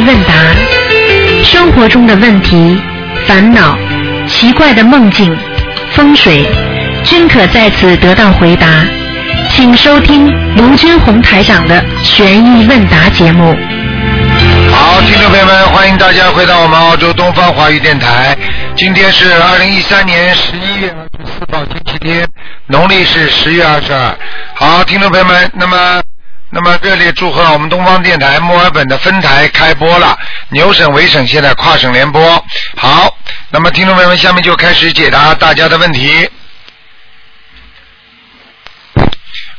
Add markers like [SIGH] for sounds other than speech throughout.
问答，生活中的问题、烦恼、奇怪的梦境、风水，均可在此得到回答。请收听卢军红台长的悬疑问答节目。好，听众朋友们，欢迎大家回到我们澳洲东方华语电台。今天是二零一三年十一月二十四号，星期天，农历是十月二十二。好，听众朋友们，那么。那么热烈祝贺我们东方电台墨尔本的分台开播了，牛省、维省现在跨省联播。好，那么听众朋友们，下面就开始解答大家的问题。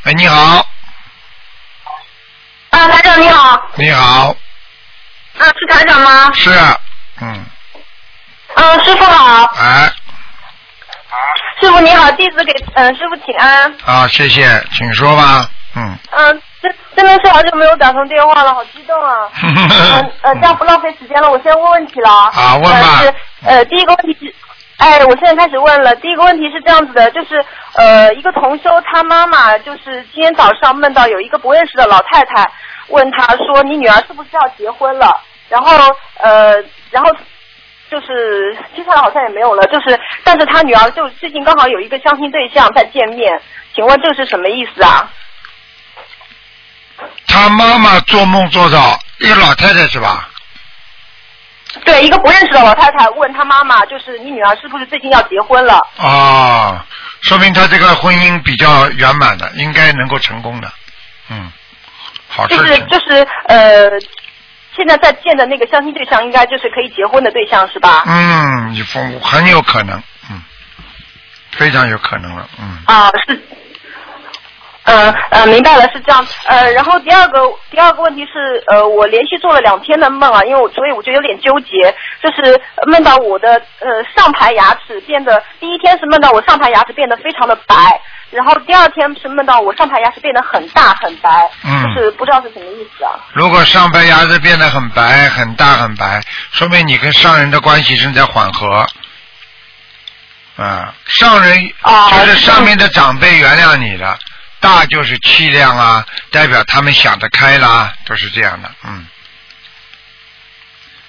哎，你好，啊，台长你好，你好，啊，是台长吗？是，啊。嗯，嗯，师傅好，哎，师傅你好，弟子给嗯师傅请安。啊，谢谢，请说吧，嗯，嗯，真真的是好久没有打通电话了，好激动啊。[LAUGHS] 嗯呃，这样不浪费时间了，我先问问题了啊。好问吧呃是呃，第一个问题是，哎，我现在开始问了。第一个问题是这样子的，就是呃，一个同修他妈妈就是今天早上梦到有一个不认识的老太太问他说：“你女儿是不是要结婚了？”然后呃，然后就是接下来好像也没有了，就是但是他女儿就最近刚好有一个相亲对象在见面，请问这是什么意思啊？他妈妈做梦做到一个老太太是吧？对，一个不认识的老太太问他妈妈，就是你女儿是不是最近要结婚了？哦，说明他这个婚姻比较圆满的，应该能够成功的，嗯，好。就是就是呃，现在在见的那个相亲对象，应该就是可以结婚的对象是吧？嗯，你风很有可能，嗯，非常有可能了，嗯，啊，是。呃呃，明白了，是这样。呃，然后第二个第二个问题是，呃，我连续做了两天的梦啊，因为我所以我就有点纠结，就是梦到我的呃上排牙齿变得，第一天是梦到我上排牙齿变得非常的白，然后第二天是梦到我上排牙齿变得很大很白，嗯就是不知道是什么意思啊。如果上排牙齿变得很白、很大、很白，说明你跟上人的关系正在缓和。啊，上人哦就是上面的长辈原谅你了，大就是气量啊，代表他们想得开啦，都是这样的，嗯，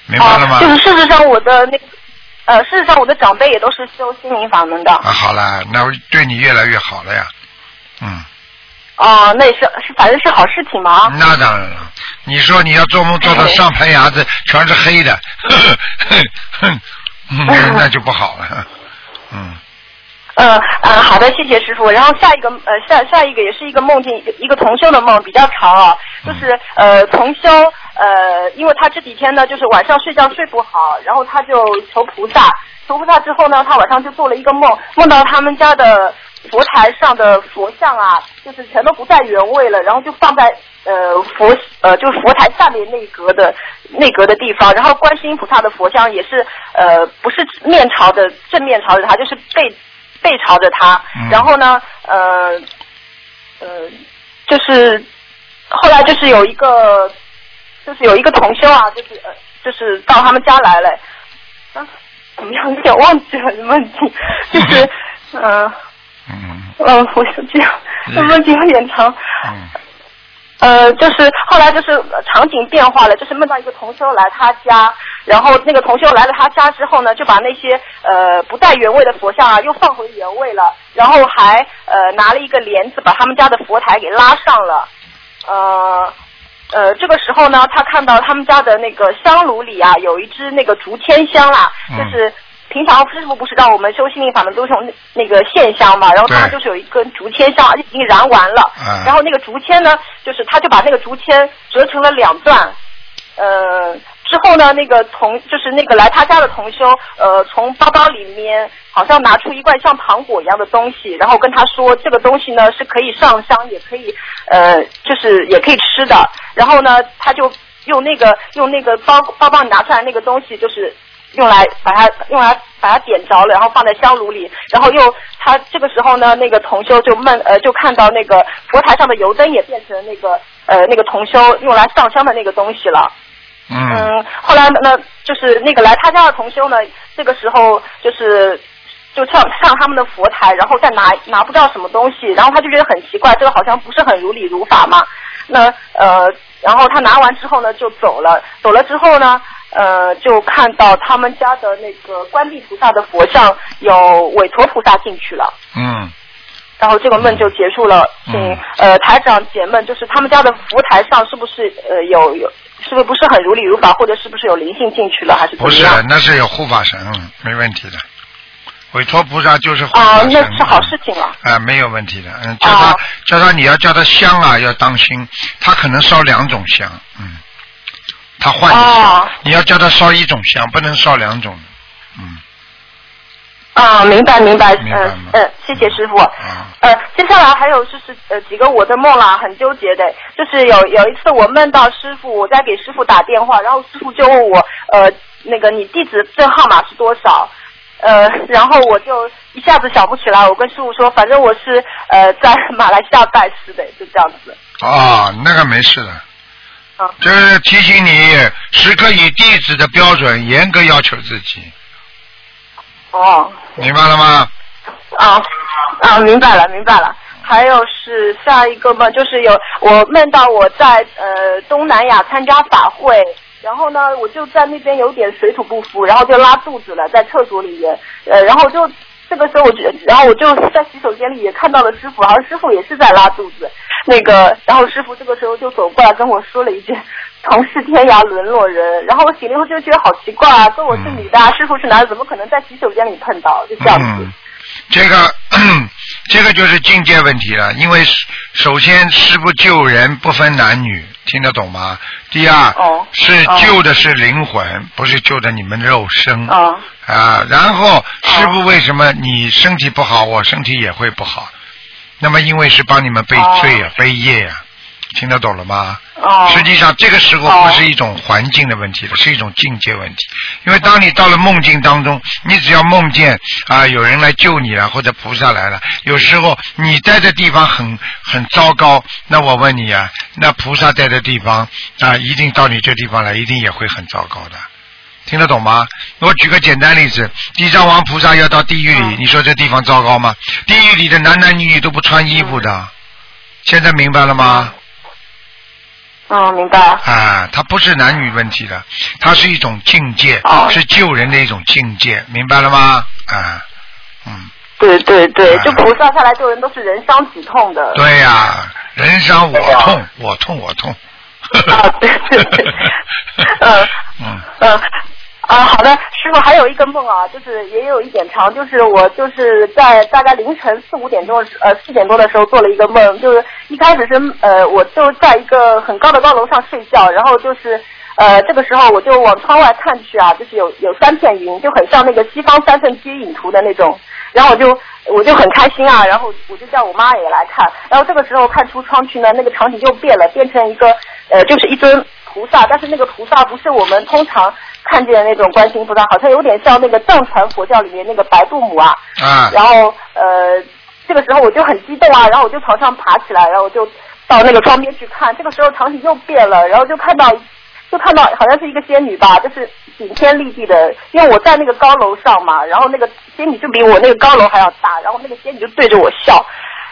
明白了吗？哦，就是事实上我的那个，呃，事实上我的长辈也都是修心灵法门的。啊，好了，那我对你越来越好了呀，嗯，哦，那也是是反正是好事情嘛。那当然了。你说你要做梦做到上排牙子全是黑的，哼 [LAUGHS] 哼哼，[LAUGHS] 嗯那就不好了，嗯。嗯嗯，好的，谢谢师傅。然后下一个呃下下一个也是一个梦境，一个一个同修的梦，比较长啊，就是呃同修呃，因为他这几天呢就是晚上睡觉睡不好，然后他就求菩萨，求菩萨之后呢，他晚上就做了一个梦，梦到他们家的佛台上的佛像啊，就是全都不在原位了，然后就放在呃佛呃就是佛台下面那格的内格的地方，然后观世音菩萨的佛像也是呃不是面朝着正面朝着他，就是背背朝着他，嗯。然后呢呃呃就是后来就是有一个就是有一个同修啊，就是呃就是到他们家来了，啊怎么样？有点忘记了问题，就是嗯。呃嗯。嗯，我是这样，这梦境有点长。嗯呃，就是后来就是呃场景变化了，就是梦到一个同修来他家，然后那个同修来了他家之后呢，就把那些呃不带原位的佛像啊又放回原位了，然后还呃拿了一个帘子把他们家的佛台给拉上了，呃。呃，这个时候呢，他看到他们家的那个香炉里啊，有一支那个竹签香啦，嗯就是平常师傅不是让我们修心灵法门都是用那那个线香嘛，然后他们就是有一根竹签香，而且已经燃完了，嗯。然后那个竹签呢，就是他就把那个竹签折成了两段，呃，之后呢，那个同就是那个来他家的同修，呃，从包包里面好像拿出一罐像糖果一样的东西，然后跟他说这个东西呢是可以上香，也可以呃，就是也可以吃的。然后呢，他就用那个用那个包包包里拿出来那个东西，就是用来把它用来把它点着了，然后放在香炉里，然后又他这个时候呢，那个同修就梦呃就看到那个佛台上的油灯也变成那个呃那个同修用来上香的那个东西了。嗯嗯，后来呢，就是那个来他家的同修呢，这个时候就是就上上他们的佛台，然后再拿拿不到什么东西，然后他就觉得很奇怪，这个好像不是很如理如法嘛。那呃，然后他拿完之后呢就走了，走了之后呢，呃，就看到他们家的那个观地菩萨的佛像有韦陀菩萨进去了。嗯，然后这个梦就结束了，请、嗯呃台长解梦，就是他们家的佛台上是不是呃有有，是不是不是很如理如法，或者是不是有灵性进去了，还是不是那是有护法神，没问题的。韦陀菩萨就是护啊、法神。那是好事情了。啊，没有问题的。嗯，叫他、哦叫他，你要叫他香啊，要当心，他可能烧两种香，嗯，他换一下，哦你要叫他烧一种香，不能烧两种，嗯，啊，明白明白，嗯吗嗯，谢谢师傅。啊，呃，接下来还有就是呃几个我的梦啦，很纠结的，就是有有一次我梦到师傅，我在给师傅打电话，然后师傅就问我呃那个你地址这号码是多少？呃，然后我就一下子想不起来，我跟师傅说，反正我是呃在马来西亚拜师的，就这样子。哦，那个没事的。嗯就是提醒你，时刻以弟子的标准严格要求自己，哦，明白了吗？啊啊，明白了，明白了。还有是下一个梦，就是有我梦到我在呃东南亚参加法会，然后呢，我就在那边有点水土不服，然后就拉肚子了，在厕所里面，呃，然后就这个时候我就，然后我就在洗手间里也看到了师傅，好像师傅也是在拉肚子，那个，然后师傅这个时候就走过来跟我说了一句“同是天涯沦落人”，然后我醒了以后就觉得好奇怪啊，说我是女的、啊，师傅是男的，怎么可能在洗手间里碰到？就这样子。这个 [CLEARS THROAT] 这个就是境界问题了，因为首先师傅救人不分男女，听得懂吗？第二、哦是救的是灵魂，不是救的你们肉身。啊啊，然后师傅为什么你身体不好，我身体也会不好？那么因为是帮你们背罪啊，背业啊，听得懂了吗？哦实际上这个时候不是一种环境的问题了，是一种境界问题。因为当你到了梦境当中，你只要梦见啊有人来救你了，或者菩萨来了，有时候你待的地方很很糟糕，那我问你啊，那菩萨在的地方啊，一定到你这地方来，一定也会很糟糕的。听得懂吗？我举个简单例子，地藏王菩萨要到地狱里，你说这地方糟糕吗？地狱里的男男女女都不穿衣服的，现在明白了吗？嗯，明白。啊，它不是男女问题的，它是一种境界，哦是救人的一种境界，明白了吗？啊，嗯，对对对，啊就菩萨下来救人都是人伤己痛的。对呀、人伤我痛，我痛我痛。啊，对对对，嗯嗯 [LAUGHS] 嗯。啊，好的，师傅还有一个梦啊，就是也有一点长，就是我就是在大概凌晨四五点钟，呃四点多的时候做了一个梦，就是一开始是呃我就在一个很高的高楼上睡觉，然后就是呃这个时候我就往窗外看去啊，就是有有三片云，就很像那个西方三圣接引图的那种，然后我就我就很开心啊，然后我就叫我妈也来看，然后这个时候看出窗去呢，那个场景就变了，变成一个呃就是一尊菩萨，但是那个菩萨不是我们通常看见的那种观世音菩萨，好像有点像那个藏传佛教里面那个白度母啊，啊，然后呃这个时候我就很激动啊，然后我就从上爬起来，然后我就到那个窗边去看，这个时候场景又变了，然后就看到。就看到好像是一个仙女吧，就是顶天立地的，因为我在那个高楼上嘛，然后那个仙女就比我那个高楼还要大，然后那个仙女就对着我笑，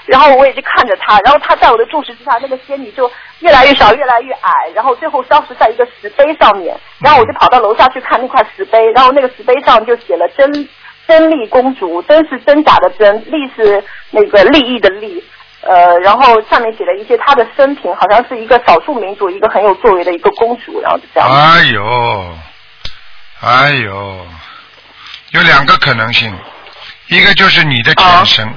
然后我也就看着她，然后她在我的注视之下，那个仙女就越来越少，越来越矮，然后最后消失在一个石碑上面，然后我就跑到楼下去看那块石碑，然后那个石碑上就写了真真丽公主，真是真假的真，丽是那个利益的利。呃，然后上面写了一些她的生平，好像是一个少数民族，一个很有作为的一个公主，然后就这样。哎呦，哎呦，有两个可能性，一个就是你的前生，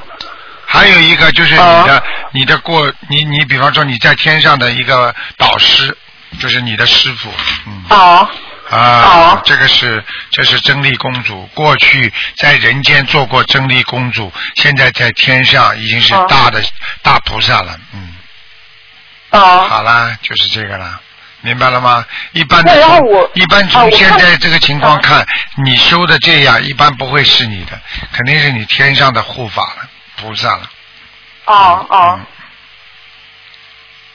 还有一个就是你的、你的过你你比方说你在天上的一个导师，就是你的师傅，嗯。哦。啊哦，这个是这是真丽公主，过去在人间做过真丽公主，现在在天上已经是哦。大的、大菩萨了，嗯，哦。好啦，就是这个啦。明白了吗？一般的一般啊从现在这个情况啊看，你修的这样，一般不会是你的，肯定是你天上的护法了，菩萨了。哦哦嗯，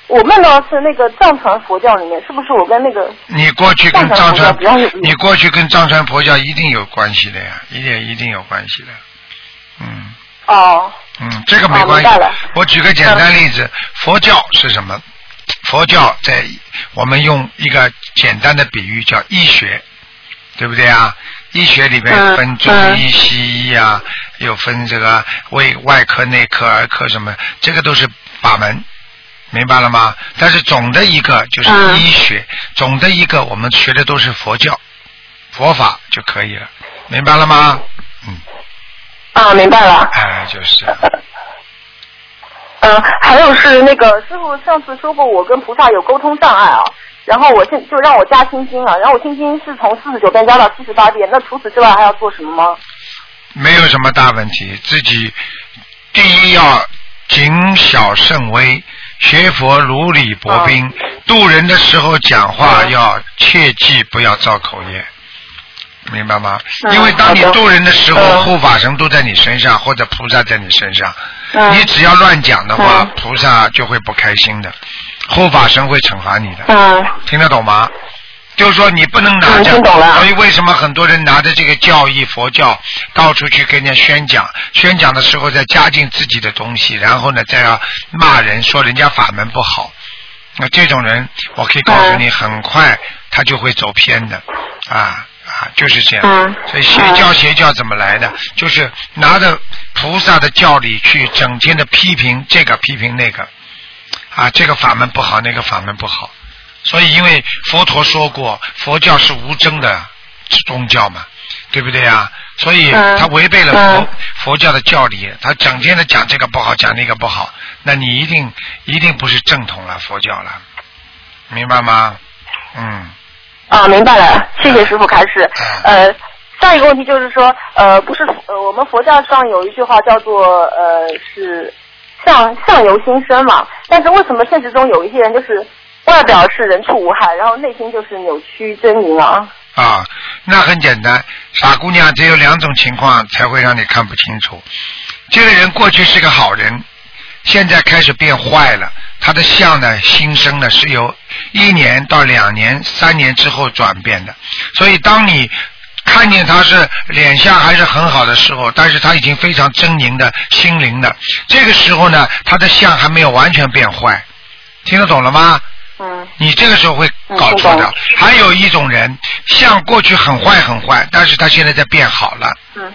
我梦到的是那个藏传佛教里面，是不是我跟那个你过去跟藏藏传你过去跟藏传佛教一定有关系的呀，一定一定有关系的。嗯哦嗯，这个没哦关系。我举个简单例子，佛教是什么？佛教在我们用一个简单的比喻叫医学，对不对啊？医学里面嗯分中医、西医啊，又分这个胃外科、内科、儿科什么，这个都是把门，明白了吗？但是总的一个就是嗯医学，总的一个我们学的都是佛教、佛法就可以了，明白了吗？嗯，啊，明白了。哎，就是，嗯，[LAUGHS] 还有是那个师傅上次说过，我跟菩萨有沟通障碍啊，然后我现就让我加心经啊，然后我心经是从四十九遍加到七十八遍，那除此之外还要做什么吗？没有什么大问题。自己第一要谨小慎微，学佛如履薄冰，渡人的时候讲话嗯要切记不要造口业。明白吗？嗯因为当你渡人的时候，嗯护法神都在你身上，或者菩萨在你身上。嗯你只要乱讲的话嗯，菩萨就会不开心的，护法神会惩罚你的。嗯听得懂吗？就是说你不能拿着，所以为什么很多人拿着这个教义佛教到处去跟人家宣讲，宣讲的时候再加进自己的东西，然后呢再要骂人说人家法门不好，那这种人我可以告诉你，很快他就会走偏的，啊啊就是这样。嗯所以邪教邪教怎么来的？就是拿着菩萨的教理去整天的批评这个批评那个，啊这个法门不好，那个法门不好。所以，因为佛陀说过，佛教是无争的宗教嘛，对不对啊？所以嗯他违背了佛、嗯佛教的教理，他整天的讲这个不好，讲那个不好，那你一定一定不是正统了佛教了，明白吗？嗯，啊，明白了，谢谢师傅开示。嗯呃，下一个问题就是说，呃，不是呃，我们佛教上有一句话叫做呃是相相由心生嘛，但是为什么现实中有一些人就是外表是人畜无害，然后内心就是扭曲狰狞啊？啊，那很简单，傻姑娘，只有两种情况才会让你看不清楚。这个人过去是个好人，现在开始变坏了，他的相呢，心生呢是由一年到两年、三年之后转变的。所以，当你看见他是脸相还是很好的时候，但是他已经非常狰狞的心灵的，这个时候呢，他的相还没有完全变坏，听得懂了吗？嗯你这个时候会搞错的嗯。还有一种人，相过去很坏很坏，但是他现在在变好了。嗯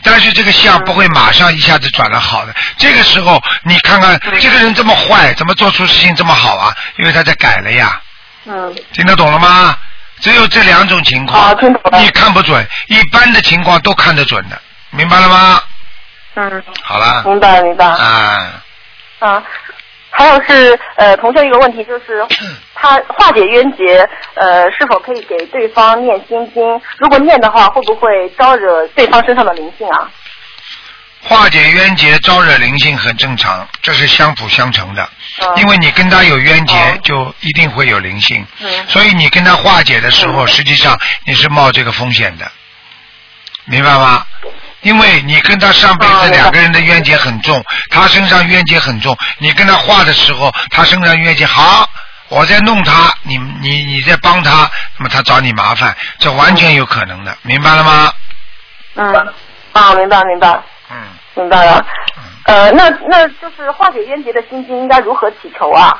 但是这个相不会马上一下子转了好的，这个时候你看看嗯这个人这么坏，怎么做出事情这么好啊？因为他在改了呀，嗯听得懂了吗？只有这两种情况啊，听懂了你看不准，一般的情况都看得准的，明白了吗？嗯，好了，明白了明白了。啊，啊，还有是呃，同学一个问题就是，[COUGHS] 他化解冤结，呃，是否可以给对方念心经？如果念的话，会不会招惹对方身上的灵性啊？化解冤结、招惹灵性很正常，这是相辅相成的。嗯因为你跟他有冤结哦，就一定会有灵性。嗯所以你跟他化解的时候，嗯实际上你是冒这个风险的，明白吗？因为你跟他上辈子两个人的冤结很重，他身上冤结很重，你跟他化的时候，他身上冤结好，我在弄他，你你你在帮他，那么他找你麻烦，这完全有可能的，明白了吗？嗯，啊，明白明白嗯，明白了。呃，那那就是化解冤结的心经应该如何祈求啊？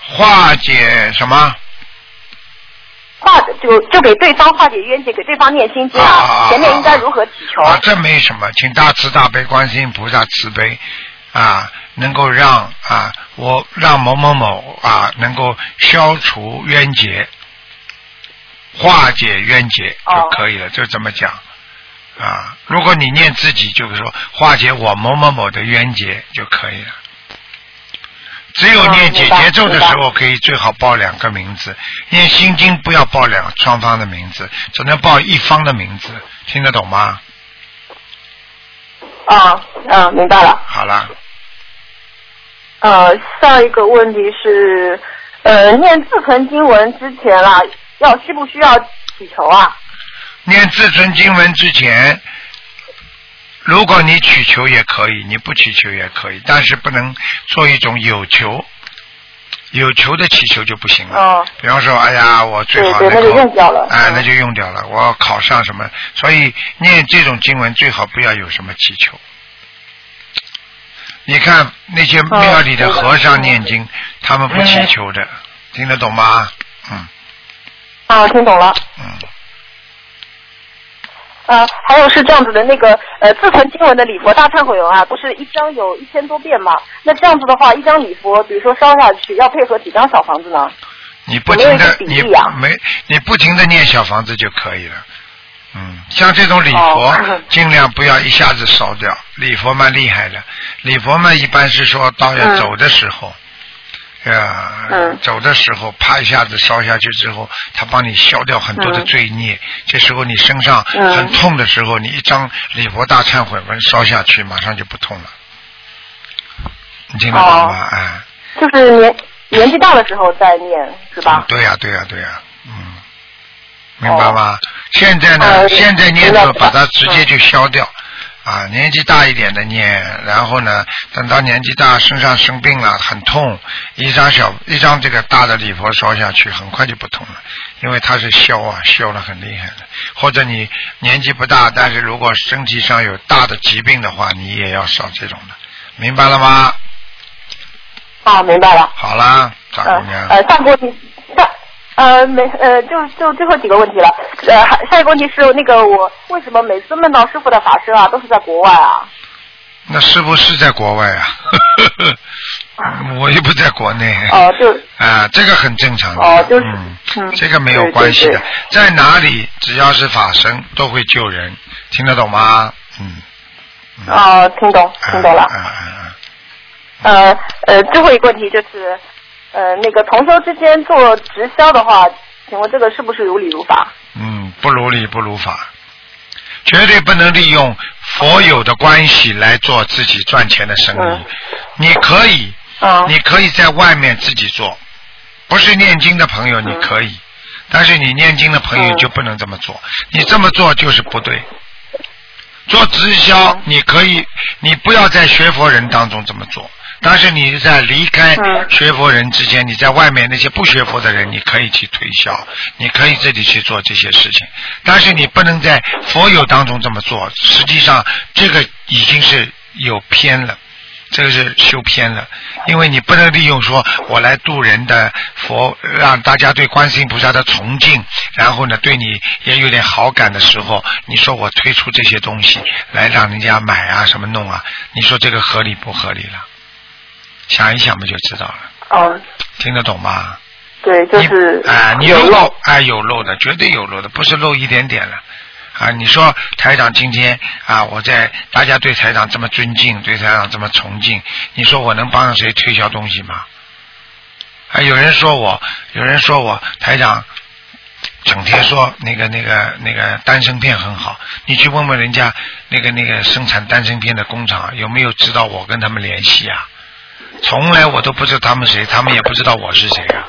化解什么？化就就给对方化解冤结，给对方念心经啊前面应该如何祈求？啊，这没什么，请大慈大悲观世音菩萨慈悲啊，能够让啊我让某某某啊能够消除冤结，化解冤结哦就可以了，就这么讲啊。如果你念自己，就是说化解我某某某的冤结就可以了。只有哦念解明白结咒的时候，可以最好报两个名字；念心经不要报两双方的名字，只能报一方的名字，听得懂吗？啊啊，明白了。好了。呃，下一个问题是，呃，念自存经文之前啦，要需不需要祈求啊？念自尊经文之前，如果你祈求也可以，你不祈求也可以，但是不能做一种有求，有求的祈求就不行了。哦比方说，哎呀，我最好能够，就用掉了。哎，嗯那就用掉了。我要考上什么？所以念这种经文最好不要有什么祈求。你看那些庙里的和尚念经，他们不祈求的，听得懂吗？嗯啊，听懂了。嗯，呃，还有是这样子的，那个呃，自存经文的礼佛大忏悔文啊，不是一张有一千多遍吗？那这样子的话，一张礼佛，比如说烧下去，要配合几张小房子呢？你不停的你没你不停的念小房子就可以了。嗯，像这种礼佛，哦尽量不要一下子烧掉。礼佛蛮厉害的，礼佛嘛一般是说到要嗯走的时候，呀、嗯走的时候啪一下子烧下去之后，他帮你消掉很多的嗯罪孽。这时候你身上嗯很痛的时候，你一张礼佛大忏悔文烧下去，马上就不痛了。你听得懂哦吗？哎。就是年年纪大的时候再念，是吧？对呀、对呀、对呀、嗯，明白吗？现在呢，呃现在念明白头把它直接就消掉。啊，年纪大一点的念，然后呢，等到年纪大身上生病了，很痛，一张小一张这个大的礼佛烧下去，很快就不痛了，因为它是消啊，消了很厉害的。或者你年纪不大，但是如果身体上有大的疾病的话，你也要烧这种的，明白了吗？啊，明白了。好啦，大呃姑娘。呃，下一个问题，下呃没呃就就最后几个问题了。呃，还下一个问题是那个我为什么每次梦到师傅的法身啊都是在国外啊？那师傅是在国外啊？[LAUGHS] 我又不在国内。哦、[LAUGHS] 就啊，这个很正常的。哦就是嗯，嗯这个没有关系的对，在哪里只要是法身都会救人，听得懂吗？嗯。嗯哦、听懂听懂了。啊啊啊呃呃，最后一个问题就是，呃，那个同修之间做直销的话，请问这个是不是如理如法？嗯，不如理不如法，绝对不能利用佛友的关系来做自己赚钱的生意。嗯你可以，嗯你可以在外面自己做，不是念经的朋友你可以，但是你念经的朋友嗯就不能这么做，你这么做就是不对。做直销嗯，你可以，你不要在学佛人当中这么做，但是你在离开嗯学佛人之前，你在外面那些不学佛的人，你可以去推销，你可以自己去做这些事情，但是你不能在佛友当中这么做，实际上这个已经是有偏了。这个是修偏了，因为你不能利用说我来度人的佛，让大家对观世音菩萨的崇敬，然后呢对你也有点好感的时候，你说我推出这些东西来让人家买啊什么弄啊，你说这个合理不合理了？想一想不就知道了，哦，听得懂吗？对，就是你哎、你有漏如果。哎有漏的，绝对有漏的，不是漏一点点了。啊，你说台长今天啊，我在大家对台长这么尊敬，对台长这么崇敬，你说我能帮谁推销东西吗？啊、有人说我，有人说我台长整天说那个那个那个丹参片很好，你去问问人家那个那个生产丹参片的工厂有没有知道我跟他们联系啊？从来我都不知道他们谁，他们也不知道我是谁啊，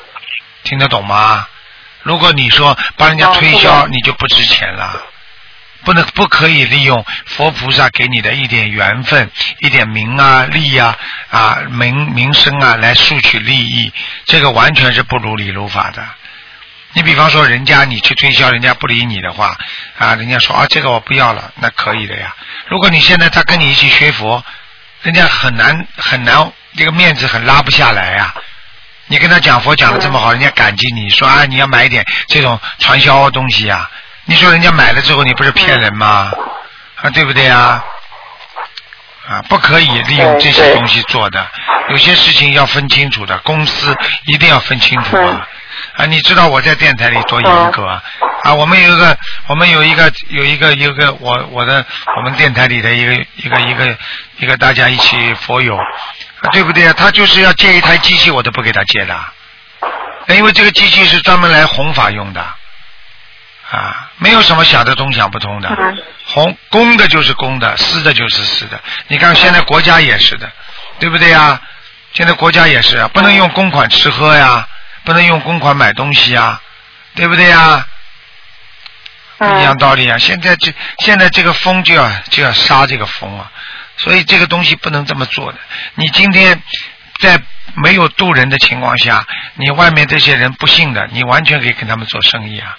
听得懂吗？如果你说帮人家推销，哦你就不值钱了。不能不可以利用佛菩萨给你的一点缘分、一点名啊、利啊、啊名名声啊来索取利益，这个完全是不如理如法的。你比方说，人家你去推销，人家不理你的话，啊，人家说啊这个我不要了，那可以的呀。如果你现在他跟你一起学佛，人家很难很难，这个面子很拉不下来呀、你跟他讲佛讲的这么好，人家感激你说啊你要买一点这种传销东西啊、你说人家买了之后，你不是骗人吗？啊，对不对啊？啊，不可以利用这些东西做的，有些事情要分清楚的，公司一定要分清楚啊。啊，你知道我在电台里多严格啊！啊，我们有一个，我们有一个，有一个，有一个，我我的我们电台里的一个一个一个一个大家一起佛友，啊，对不对啊？他就是要借一台机器，我都不给他借的，因为这个机器是专门来弘法用的。啊，没有什么想得通想不通的，嗯红公的就是公的，私的就是私的。你看现在国家也是的，对不对呀？现在国家也是啊，不能用公款吃喝呀，不能用公款买东西呀，对不对呀？嗯一样道理啊！现在这现在这个风就要就要杀这个风啊，所以这个东西不能这么做的。你今天在没有渡人的情况下，你外面这些人不信的，你完全可以跟他们做生意啊。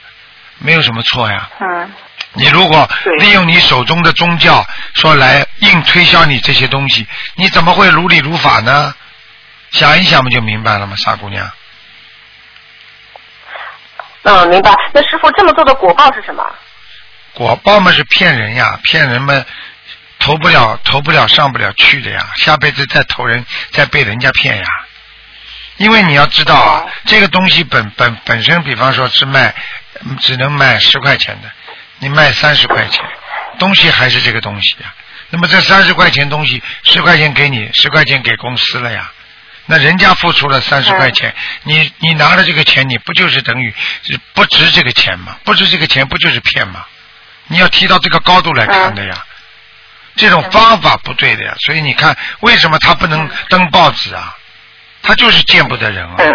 没有什么错呀。嗯你如果利用你手中的宗教说来硬推销你这些东西，你怎么会如理如法呢？想一想不就明白了吗，傻姑娘？嗯，明白。那师傅这么做的果报是什么？果报嘛是骗人呀，骗人嘛投不了投不了上不了去的呀，下辈子再投人再被人家骗呀。因为你要知道啊哦，这个东西本本本身，比方说是卖嗯只能卖十块钱的，你卖三十块钱，东西还是这个东西呀。那么这三十块钱东西，十块钱给你，十块钱给公司了呀。那人家付出了三十块钱，你你拿了这个钱，你不就是等于是不值这个钱吗？不值这个钱，不就是骗吗？你要提到这个高度来看的呀。这种方法不对的呀，所以你看，为什么他不能登报纸啊？他就是见不得人啊。嗯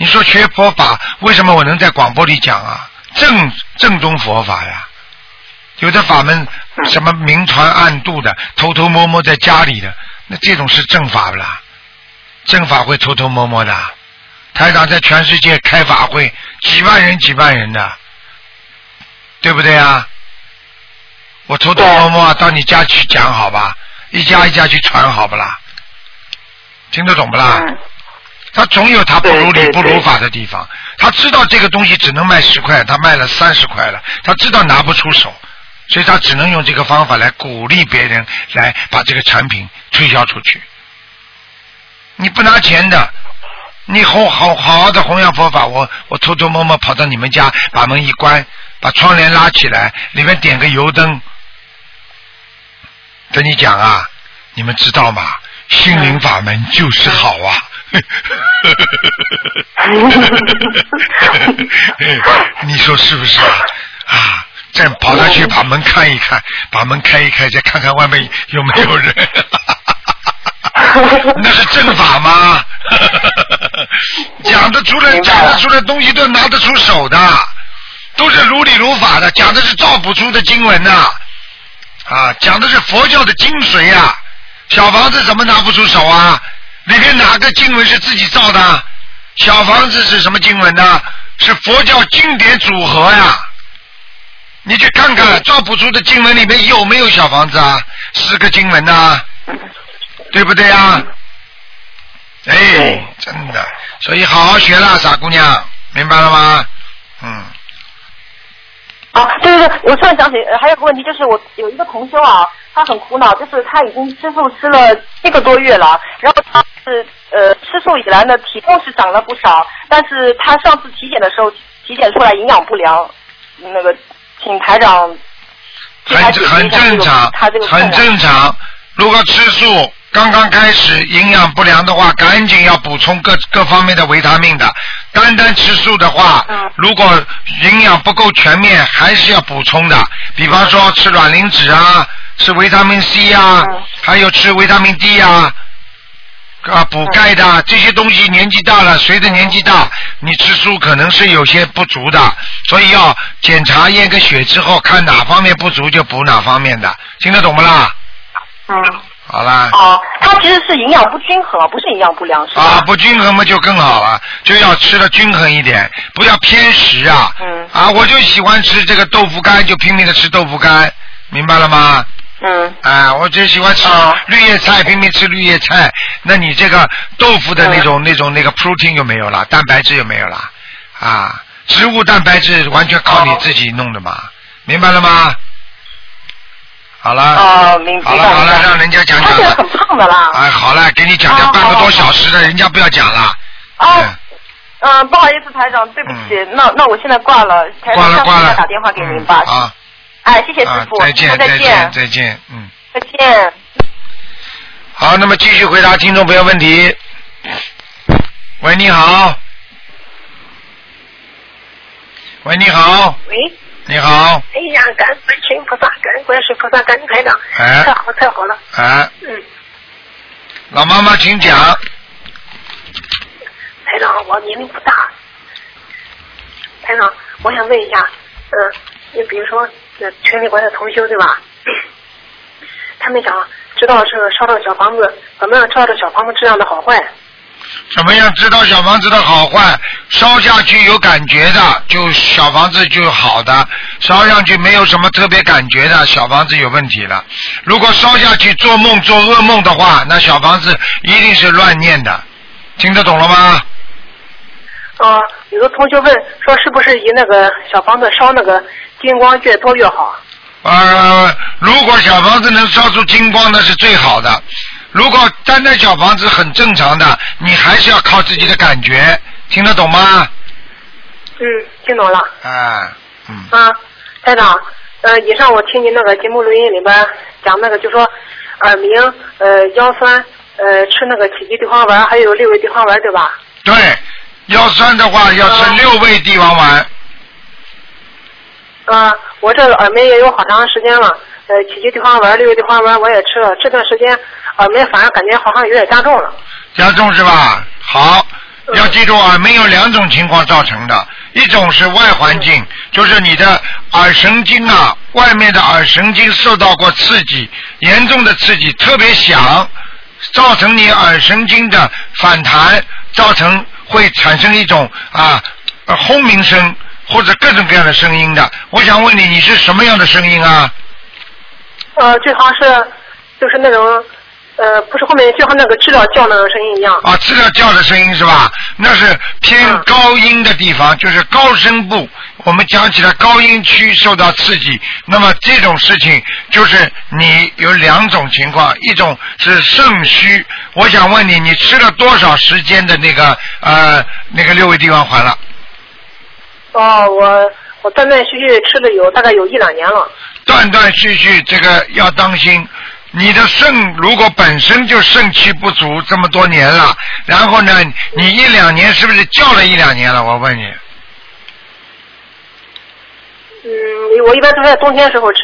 你说学佛法，为什么我能在广播里讲啊？正正宗佛法呀。有的法门什么明传暗度的，偷偷摸摸在家里的，那这种是正法不啦？正法会偷偷摸摸的。台长在全世界开法会，几万人几万人的，对不对啊？我偷偷摸摸到你家去讲好吧，一家一家去传好不啦？听得懂不啦？嗯他总有他不如理不如法的地方。他知道这个东西只能卖十块，他卖了三十块了，他知道拿不出手，所以他只能用这个方法来鼓励别人来把这个产品推销出去。你不拿钱的，你弘好好好的弘扬佛法，我我偷偷摸摸跑到你们家，把门一关，把窗帘拉起来，里面点个油灯，跟你讲啊，你们知道吗？心灵法门就是好啊。[LAUGHS] 你说是不是啊？啊，再跑上去把门看一看，把门开一开，再看看外面有没有人。[LAUGHS] 那是正法吗？[LAUGHS] 讲得出来，讲了得出来东西都拿得出手的，都是如理如法的，讲的是造不出的经文呐、啊，讲的是佛教的精髓呀、小房子怎么拿不出手啊？里面哪个经文是自己造的？小房子是什么经文呢？是佛教经典组合呀。你去看看造不出的经文里面有没有小房子啊？四个经文呐、对不对啊？哎，真的，所以好好学啦，傻姑娘，明白了吗？嗯，啊，对对对，我突然想起，呃还有个问题，就是我有一个同修啊，他很苦恼，就是他已经吃素吃了一个多月了，然后他是呃吃素以来呢，体重是长了不少，但是他上次体检的时候体检出来营养不良，那个请台长很很正常他这个，很正常。如果吃素刚刚开始营养不良的话，赶紧要补充各各方面的维他命的。单单吃素的话，嗯如果营养不够全面，还是要补充的。比方说吃卵磷脂啊，吃维他命 C 啊，嗯还有吃维他命 D 啊。啊，补钙的、嗯这些东西，年纪大了，随着年纪大，你吃素可能是有些不足的，所以要检查验个血之后，看哪方面不足就补哪方面的，听得懂不啦？嗯。好啦，哦，它其实是营养不均衡，不是营养不良，是吧？啊，不均衡嘛就更好了，就要吃的均衡一点，不要偏食啊。嗯啊，我就喜欢吃这个豆腐干，就拼命的吃豆腐干，明白了吗？嗯啊，我就喜欢吃哦绿叶菜，拼命吃绿叶菜。那你这个豆腐的那种、那种那个 protein 就没有了，蛋白质就没有了啊。植物蛋白质完全靠你自己弄的嘛，明白了吗？好了。哦，明白好了好了，让人家讲讲了。他现在很胖的啦。哎，好了，给你讲讲哦半个多小时的，人家不要讲了。哦嗯，嗯，不好意思，台长，对不起，那那我现在挂了，台长下次挂了挂了。再打电话给您嗯吧。啊。哎，谢谢师啊傅，再见再再见再见，嗯。再见。好，那么继续回答听众朋友问题。喂，你好。喂，你好，喂，你好，哎呀，感恩观世音菩萨，感恩观世音菩萨，感恩台长，哎。太好太好了，哎，嗯，老妈妈请讲。台长，我年龄不大，台长，我想问一下，嗯、你比如说，呃，群里边的同修对吧？他们想知道这个烧的小房子怎么样照着小房子质量的好坏？怎么样知道小房子的好坏？烧下去有感觉的，就小房子就好的；烧上去没有什么特别感觉的，小房子有问题了。如果烧下去做梦做噩梦的话，那小房子一定是乱念的。听得懂了吗？啊，有个同学问说，是不是以那个小房子烧那个金光越多越好？呃，如果小房子能烧出金光，那是最好的。如果单单小房子很正常的，你还是要靠自己的感觉，听得懂吗？嗯，听懂了。啊，嗯，啊，台长，呃，以上我听您那个节目录音里边讲那个，就说耳鸣、呃腰酸、呃吃那个杞菊地黄丸，还有六味地黄丸，对吧？对，腰酸的话要吃六味地黄丸。啊，我这个耳鸣也有好长时间了，呃，体积地黄丸、六味地黄丸我也吃了，这段时间耳鸣反而感觉好像有点加重了。加重是吧？好，要记住耳鸣有两种情况造成的，一种是外环境，就是你的耳神经啊，外面的耳神经受到过刺激，严重的刺激，特别响，造成你耳神经的反弹，造成会产生一种啊呃轰鸣声或者各种各样的声音的。我想问你，你是什么样的声音啊？呃，就好像是就是那种呃，不是后面就像那个知了叫那种声音一样。啊，知了叫的声音是吧？那是偏嗯高音的地方，就是高声部。我们讲起来，高音区受到刺激，那么这种事情就是你有两种情况，一种是肾虚。我想问你，你吃了多少时间的那个呃那个六味地黄丸了？哦，我我断断续续吃了有大概有一两年了。断断续续，这个要当心。你的肾如果本身就肾气不足这么多年了，然后呢，你一两年是不是叫了一两年了？我问你。嗯，我一般都是在冬天时候吃。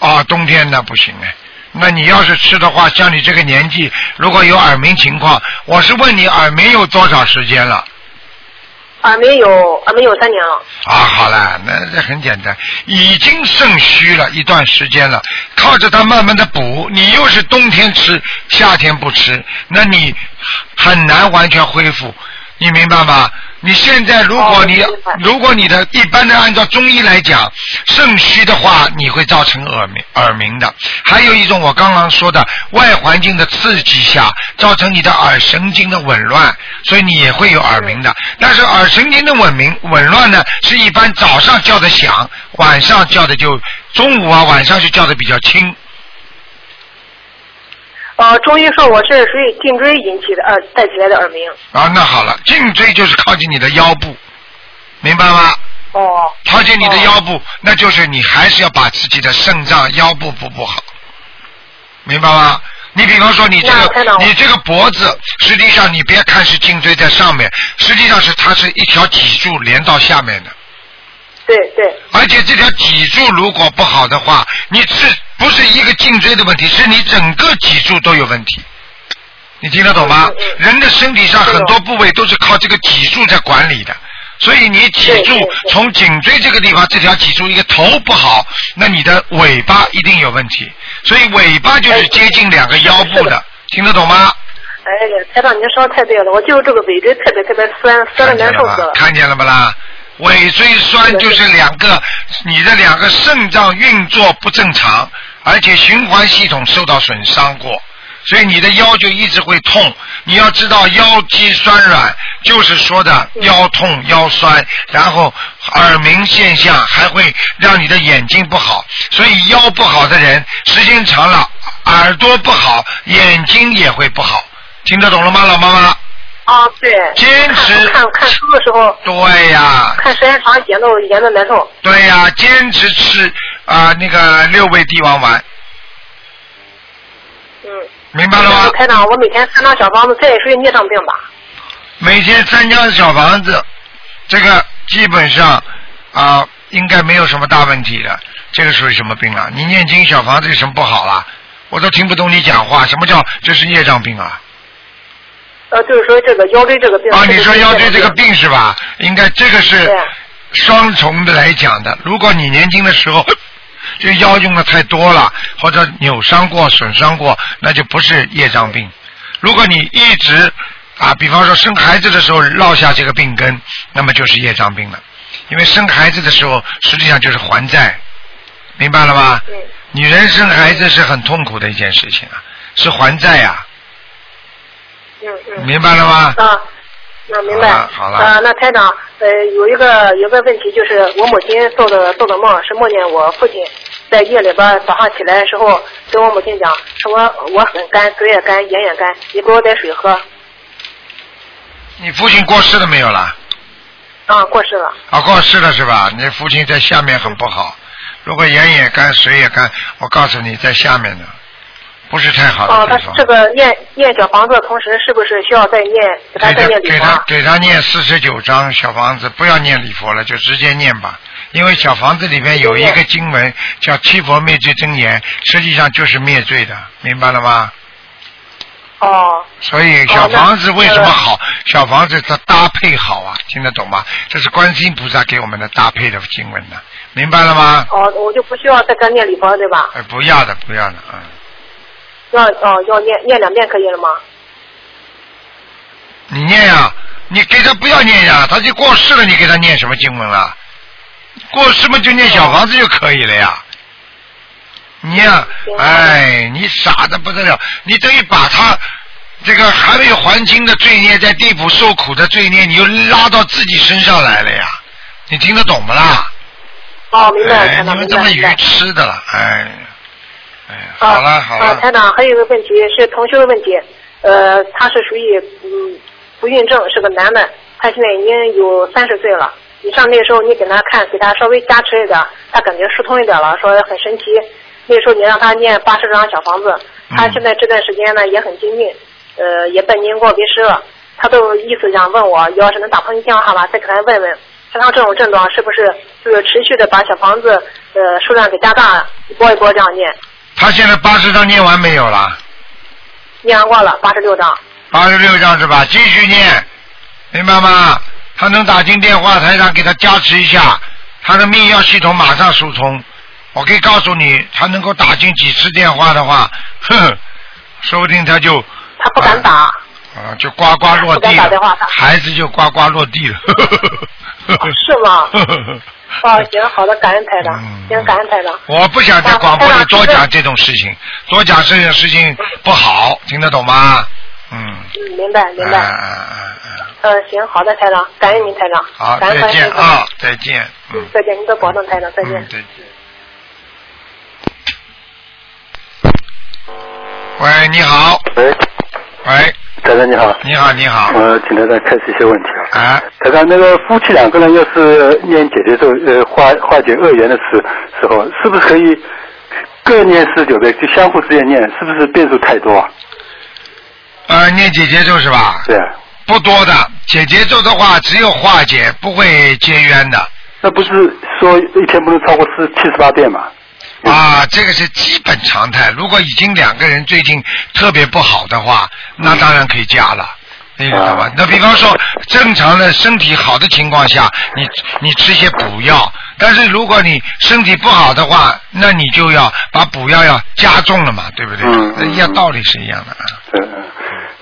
啊，冬天那不行哎。那你要是吃的话，像你这个年纪，如果有耳鸣情况，我是问你耳鸣有多少时间了？啊，没有啊，没有三年了。啊，好了，那这很简单，已经肾虚了一段时间了，靠着它慢慢的补。你又是冬天吃，夏天不吃，那你很难完全恢复，你明白吗？你现在如果你、哦如果你的一般的按照中医来讲，肾虚的话，你会造成耳鸣耳鸣的。还有一种我刚刚说的外环境的刺激下，造成你的耳神经的紊乱，所以你也会有耳鸣的。但是耳神经的紊鸣紊乱呢，是一般早上叫的响，晚上叫的就中午啊晚上就叫的比较轻。呃，中医说我是属于颈椎引起的耳带起来的耳鸣。啊，那好了，颈椎就是靠近你的腰部，明白吗？哦。靠近你的腰部，那就是你还是要把自己的肾脏、腰部补补好，明白吗？你比方说你这个你这个脖子，实际上你别看是颈椎在上面，实际上是它是一条脊柱连到下面的，对对。而且这条脊柱如果不好的话，你是不是一个颈椎的问题，是你整个脊柱都有问题。你听得懂吗人的身体上很多部位都是靠这个脊柱在管理的，所以你脊柱从颈椎这个地方，这条脊柱一个头不好，那你的尾巴一定有问题。所以尾巴就是接近两个腰部的，听得懂吗？哎呀，台长，您说的太对了，我就是这个尾椎特别特别酸，酸的难受死了？。看见了不啦？尾椎酸就是两个，你的两个肾脏运作不正常，而且循环系统受到损伤过，所以你的腰就一直会痛。你要知道腰肌酸软，就是说的腰痛腰酸，然后耳鸣现象还会让你的眼睛不好，所以腰不好的人时间长了，耳朵不好，眼睛也会不好。听得懂了吗，老妈妈？啊，对。坚持看看看书的时候，对呀、看时间长眼都眼都难受。对呀、坚持吃啊、那个六味地黄丸，嗯。明白了吗？开长，我每天三张小房子，这也属于孽障病吧？每天三张小房子，这个基本上啊、应该没有什么大问题的。这个属于什么病啊？你念经小房子有什么不好啦？我都听不懂你讲话，什么叫这是孽障病啊？呃，就是说这个腰椎这个病。啊，你说腰椎这个病。是吧？应该这个是双重的来讲的。如果你年轻的时候这个腰用的太多了，或者扭伤过、损伤过，那就不是业障病。如果你一直啊，比方说生孩子的时候落下这个病根，那么就是业障病了。因为生孩子的时候实际上就是还债，明白了吧？嗯女人生孩子是很痛苦的一件事情啊，是还债呀、嗯嗯。明白了吗？啊，那明白。好了好了啊，那台长，呃，有一个有个问题，就是我母亲做的做的梦，是梦见我父亲在夜里边早上起来的时候，跟我母亲讲，说我我很干，嘴也干，眼也干，你给我点水喝。你父亲过世了没有啦？啊，过世了。啊，过世了是吧？你父亲在下面很不好，如果眼也干，水也干，我告诉你，在下面呢，不是太好哦，他。这个念念小房子的，同时是不是需要再念给他给他再念礼佛给他？给他念四十九章小房子，不要念礼佛了，就直接念吧。因为小房子里面有一个经文叫七佛灭罪真言，实际上就是灭罪的，明白了吗？哦，所以小房子为什么好？小房子它搭配好啊，听得懂吗？这是观世音菩萨给我们的搭配的经文呢，明白了吗？哦，我就不需要再跟念礼佛，对吧？哎，不要的，不要的，嗯。要哦要念念两遍可以了吗？你念呀、你给他不要念呀、他就过世了，你给他念什么经文了？过世嘛就念小房子就可以了呀。你呀、行哎，你傻的不得了，你等于把他这个还没有还清的罪孽，在地府受苦的罪孽，你又拉到自己身上来了呀。你听得懂不啦？哦，明白，哎，台长，你们这么愚。痴的了，哎，哎，啊好了好啊，了，台长，还有一个问题是同修的问题，呃，他是属于嗯不孕症，是个男的，他现在已经有三十岁了。你上那时候你给他看，给他稍微加持一点，他感觉疏通一点了，说很神奇。那时候你让他念八十张小房子，他嗯现在这段时间呢也很精进，呃，也拜您过为师了。他都意思想问我，要是能打通你电话吧，再给他问问，像他这种症状是不是就是持续的把小房子呃数量给加大，一波一波这样念。他现在八十章念完没有了？念完过了八十六章。八十六章是吧？继续念，明白吗？他能打进电话，台上给他加持一下，他的泌尿系统马上疏通。我可以告诉你，他能够打进几次电话的话，哼哼，说不定他就他不敢打。啊，就呱呱落地打电话打，了孩子就呱呱落地了。[LAUGHS] 是吗？[LAUGHS] 哦，行，好的，感恩台长嗯，行，感恩台长。我不想在广播里多讲这种事情，多讲这种事情不好，听得懂吗？嗯。嗯，明白明嗯白。嗯嗯嗯。嗯，行，好的，台长，感恩您，台长。好，感恩再见啊，再见。嗯，。嗯再见，您多保重，台长，再见嗯。再见。喂，你好。喂，喂，台长你好，你好，你好。呃，请台长开始一些问题啊。啊，台长，那个夫妻两个人要是念姐姐咒，呃，化化解恶缘的时时候，是不是可以各念四九遍，就相互之间念？是不是变数太多啊？呃，念姐姐咒是吧？对啊，不多的，姐姐咒的话只有化解，不会结冤的。那不是说一天不能超过四七十八遍嘛？啊，这个是基本常态。如果已经两个人最近特别不好的话，那当然可以加了。你知道吧啊？那比方说，正常的身体好的情况下，你你吃些补药。但是如果你身体不好的话，那你就要把补药要加重了嘛，对不对？嗯那一样道理是一样的啊。嗯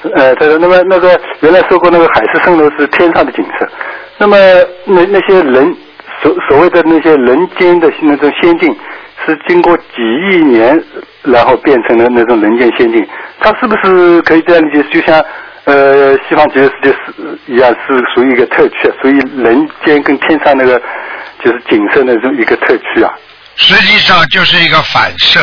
嗯，呃，对的。那么那个原来说过那个海市蜃楼是天上的景色，那么那那些人所所谓的那些人间的那种仙境，是经过几亿年然后变成了那种人间仙境，它是不是可以这样理解？就像呃西方极乐世界是一样，是属于一个特区，属于人间跟天上那个就是景色那种一个特区啊。实际上就是一个反射，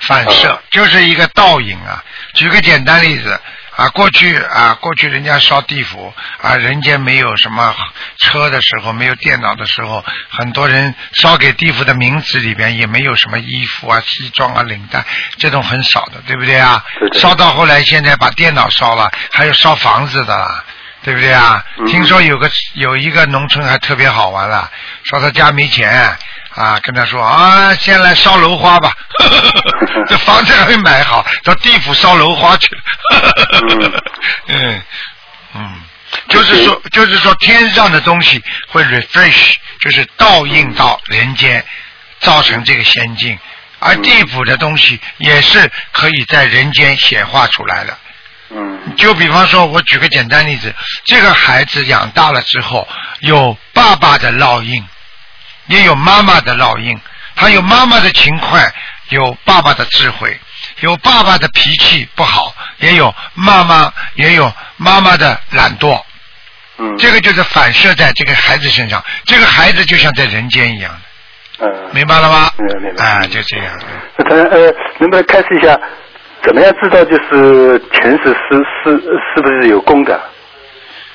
反射哦就是一个倒影啊。举个简单例子啊，过去啊，过去人家烧地府啊，人间没有什么车的时候，没有电脑的时候，很多人烧给地府的名字里边也没有什么衣服啊、西装啊、领带，这种很少的，对不对啊烧到后来，现在把电脑烧了，还有烧房子的啦。对不对啊？嗯听说有个有一个农村还特别好玩了，说他家没钱啊，跟他说啊，先来烧楼花吧，[LAUGHS] 这房子还没买好，到地府烧楼花去。了。[LAUGHS] 嗯嗯，就是说，就是说，天上的东西会 refresh，就是倒映到人间，造成这个仙境，而地府的东西也是可以在人间显化出来的。嗯。就比方说，我举个简单例子，这个孩子养大了之后，有爸爸的烙印，也有妈妈的烙印，他有妈妈的勤快，有爸爸的智慧，有爸爸的脾气不好，也有妈妈也有妈妈的懒惰，嗯，这个就是反射在这个孩子身上，这个孩子就像在人间一样的，嗯，明白了吗？明白明白啊，就这样。那他呃，能不能开示一下，怎么样知道就是前世是是是不是有功的？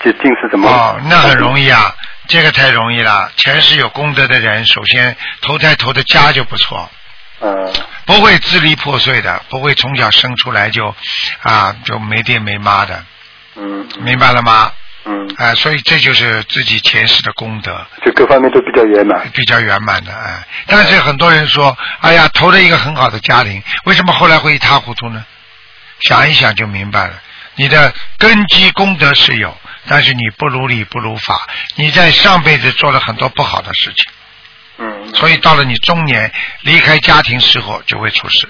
就定是怎么？哦，那很容易啊，这个太容易了。前世有功德的人，首先投胎投的家就不错，嗯不会支离破碎的，不会从小生出来就啊就没爹没妈的，嗯明白了吗？嗯，啊，所以这就是自己前世的功德，就各方面都比较圆满。比较圆满的啊。但是很多人说，哎呀，投了一个很好的家庭，为什么后来会一塌糊涂呢？想一想就明白了，你的根基功德是有，但是你不如理不如法，你在上辈子做了很多不好的事情，嗯所以到了你中年离开家庭时候就会出事。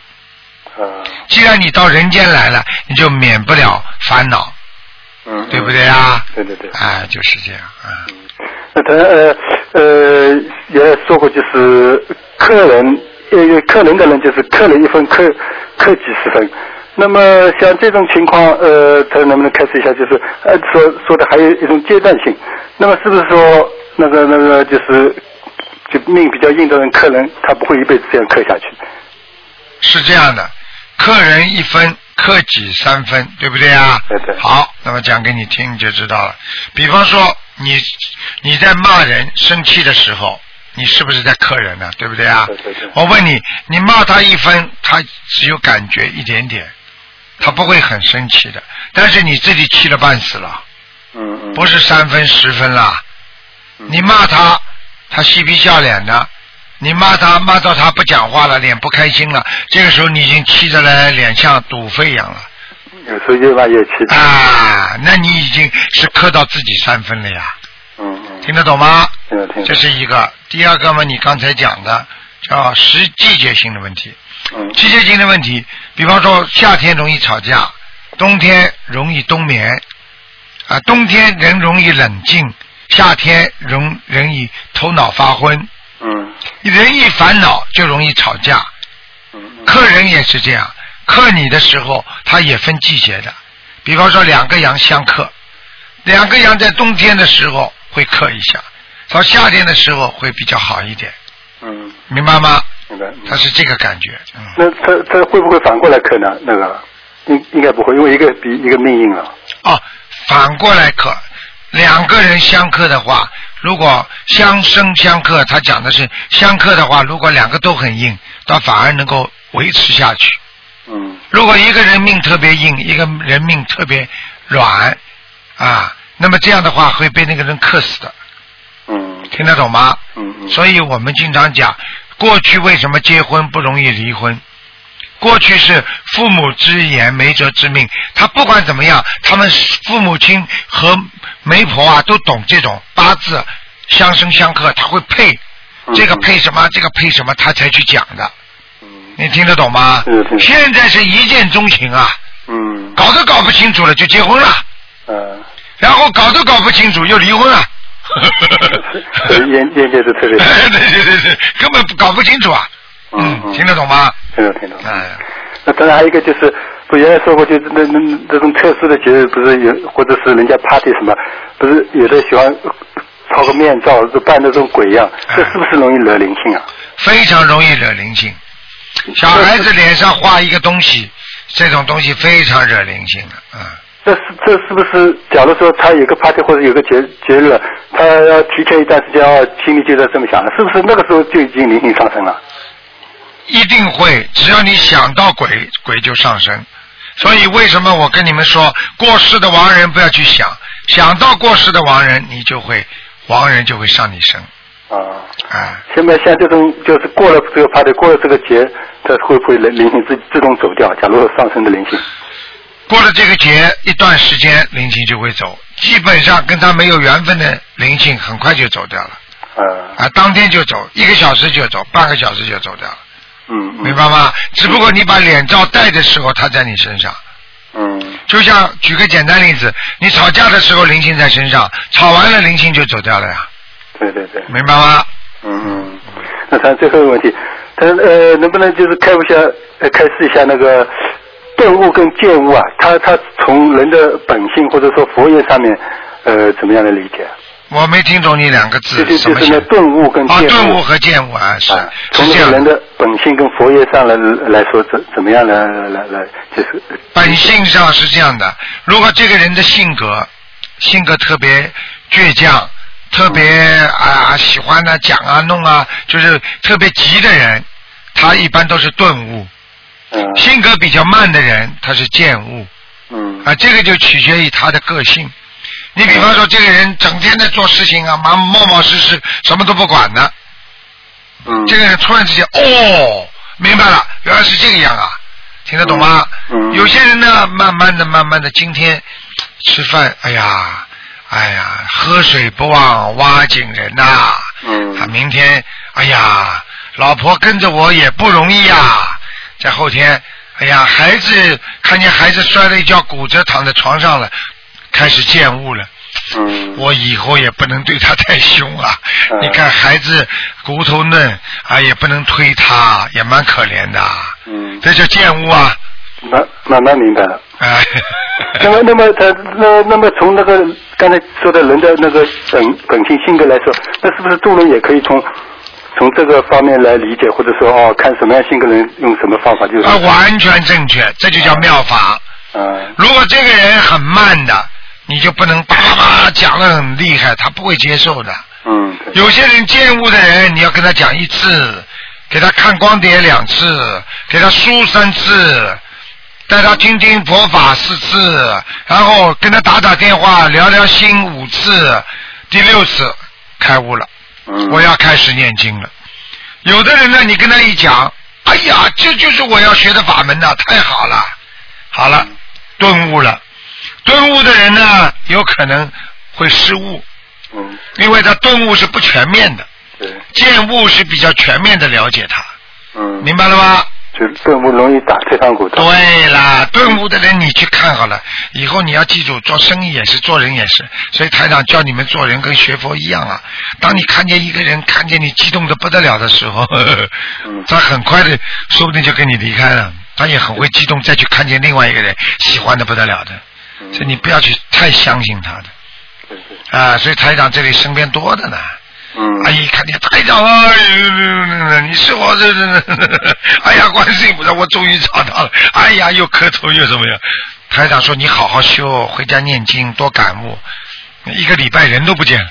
啊既然你到人间来了，你就免不了烦恼，嗯，对不对啊？对对对。哎，就是这样啊。那他呃呃也说过，就是客人呃克人的人就是客人一分，客客几十分。那么像这种情况，呃，他能不能开始一下？就是呃说说的还有一种阶段性。那么是不是说那个那个就是就命比较硬的人克人，他不会一辈子这样克下去？是这样的，克人一分，克己三分，对不对啊？对对好，那么讲给你听你就知道了。比方说，你你在骂人、生气的时候，你是不是在克人呢？对不对啊？对对对我问你，你骂他一分，他只有感觉一点点，他不会很生气的。但是你自己气了半死了，嗯嗯。不是三分十分啦。嗯你骂他，他嬉皮笑脸的；你骂他，骂到他不讲话了，脸不开心了，这个时候你已经气得来脸像堵肺一样了有时候越骂越气。啊！那你已经是磕到自己三分了呀，嗯嗯。听得懂吗？听得听。这是一个。第二个嘛，你刚才讲的叫时季节性的问题，嗯季节性的问题，比方说夏天容易吵架，冬天容易冬眠，啊，冬天人容易冷静，夏天容容易头脑发昏，嗯人一烦恼就容易吵架。嗯嗯克人也是这样，克你的时候，他也分季节的。比方说两个羊相克，两个羊在冬天的时候会克一下，到夏天的时候会比较好一点，嗯，明白吗？明白。嗯它是这个感觉。嗯，那他他会不会反过来克呢？那个应应该不会，因为一个比一个命硬啊。哦，反过来克，两个人相克的话，如果相生相克，他讲的是相克的话，如果两个都很硬，倒反而能够维持下去。嗯如果一个人命特别硬，一个人命特别软，啊，那么这样的话会被那个人克死的，嗯听得懂吗？嗯嗯。所以我们经常讲，过去为什么结婚不容易离婚？过去是父母之言，媒妁之命。他不管怎么样，他们父母亲和媒婆啊都懂这种八字相生相克，他会配嗯这个配什么，这个配什么，他才去讲的。嗯你听得懂吗？现在是一见钟情啊，嗯搞都搞不清楚了就结婚了，呃，然后搞都搞不清楚又离婚了。所以眼眼界是特别大。[LAUGHS] 对对对对，根本搞不清楚啊。嗯嗯听得懂吗？听得懂听得懂。哎，那当然还有一个就是，不原来说过，就是那那那这种特殊的节日，不是有或者是人家 party 什么，不是有的喜欢操个面罩，就扮那种鬼样，这是不是容易惹灵性啊？非常容易惹灵性。小孩子脸上画一个东西，这种东西非常惹灵性的，嗯。这是这是不是？假如说他有个 party 或者有个节节日，他要提前一段时间要心里就在这么想了，是不是那个时候就已经灵性上升了？一定会，只要你想到鬼，鬼就上升。所以为什么我跟你们说，过世的亡人不要去想，想到过世的亡人，你就会亡人就会上你身，啊，哎，现在像这种就是过了这个 party，过了这个节，它会不会灵灵性自自动走掉？假如说上升的灵性，过了这个节一段时间，灵性就会走。基本上跟他没有缘分的灵性，很快就走掉了，啊，啊，当天就走，一个小时就走，半个小时就走掉了，嗯，嗯明白吗？只不过你把脸罩戴的时候，他在你身上，嗯就像举个简单例子，你吵架的时候灵性在身上，吵完了灵性就走掉了呀，对对对，明白吗？嗯嗯。那他最后一个问题，他呃能不能就是开一下呃开示一下那个顿悟跟见悟啊？他他从人的本性或者说佛业上面呃怎么样的理解？我没听懂你两个字什么意思？就是那顿悟跟啊，见顿悟和见悟啊，是从那个人。的本性跟佛业上来来说，怎怎么样来来来来，就是本性上是这样的，如果这个人的性格性格特别倔强，特别啊喜欢呢讲啊弄啊，就是特别急的人，他一般都是顿悟；嗯。性格比较慢的人，他是见物。嗯。啊。这个就取决于他的个性。你比方说，这个人整天在做事情啊，忙冒冒失失，什么都不管的，嗯。这个人突然之间，哦，明白了，原来是这个样啊，听得懂吗？嗯嗯。有些人呢，慢慢的、慢慢的，今天吃饭，哎呀，哎呀，喝水不忘挖井人呐、嗯。他明天，哎呀，老婆跟着我也不容易呀、在后天，哎呀，孩子看见孩子摔了一跤，骨折躺在床上了，开始见恶了。嗯我以后也不能对他太凶啊！嗯你看孩子骨头嫩啊，也不能推他，也蛮可怜的。嗯，这叫见物啊！那慢慢明白了。哎，[LAUGHS] 那么，那么他那那么从那个刚才说的人的那个本本性性格来说，那是不是做人也可以从从这个方面来理解，或者说哦，看什么样性格人用什么方法就是啊，完全正确，这就叫妙法。嗯如果这个人很慢的，你就不能叭叭叭讲的很厉害，他不会接受的。嗯有些人见悟的人，你要跟他讲一次，给他看光碟两次，给他书三次，带他听听佛法四次，然后跟他打打电话聊聊心五次，第六次开悟了，嗯我要开始念经了。有的人呢，你跟他一讲，哎呀，这就是我要学的法门呐，太好了，好了，顿悟了。顿悟的人呢，有可能会失误，嗯因为他顿悟是不全面的。对见悟是比较全面的了解他，嗯，明白了吗？就更不容易打退堂鼓的。对啦，顿悟的人你去看好了，以后你要记住，做生意也是，做人也是。所以台长教你们做人跟学佛一样啊。当你看见一个人看见你激动的不得了的时候，[LAUGHS] 呵呵嗯他很快的说不定就跟你离开了。他也很会激动，再去看见另外一个人喜欢的不得了的，嗯所以你不要去太相信他的啊。所以台长这里身边多的呢。嗯阿姨看你太长，哎，你是我这这，哎呀，观世音菩萨，我终于找到了，哎呀，又磕头又怎么样？台长说你好好修，回家念经，多感悟。一个礼拜人都不见了，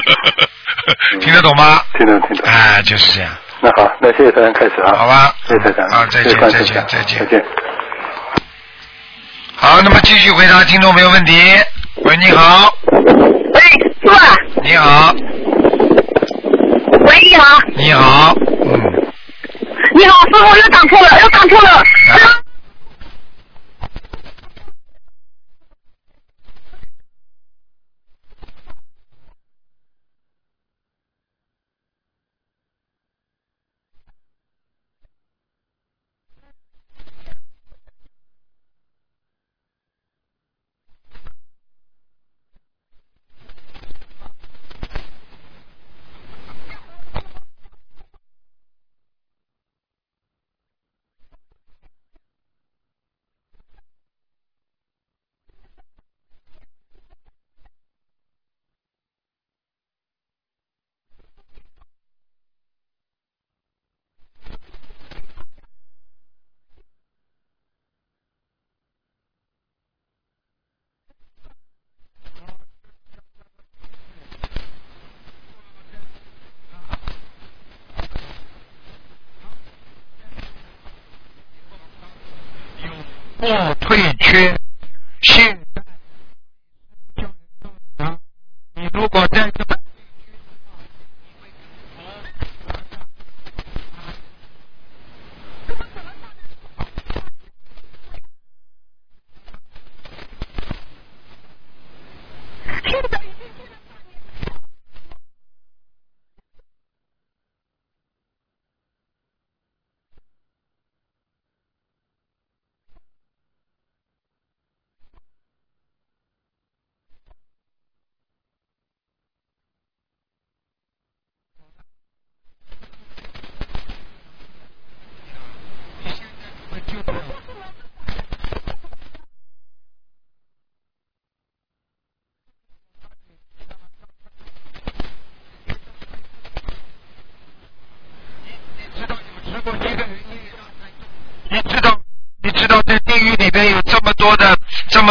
[LAUGHS] 听得懂吗？听懂听懂。哎，就是这样，那好，那谢谢台长开始啊。好吧？谢谢台长。啊，再见，再见，再见再。见。好，那么继续回答听众朋友问题。喂，你好，傅，你好，喂，你好，你好，嗯，你好，师傅又打错了，又打错了。不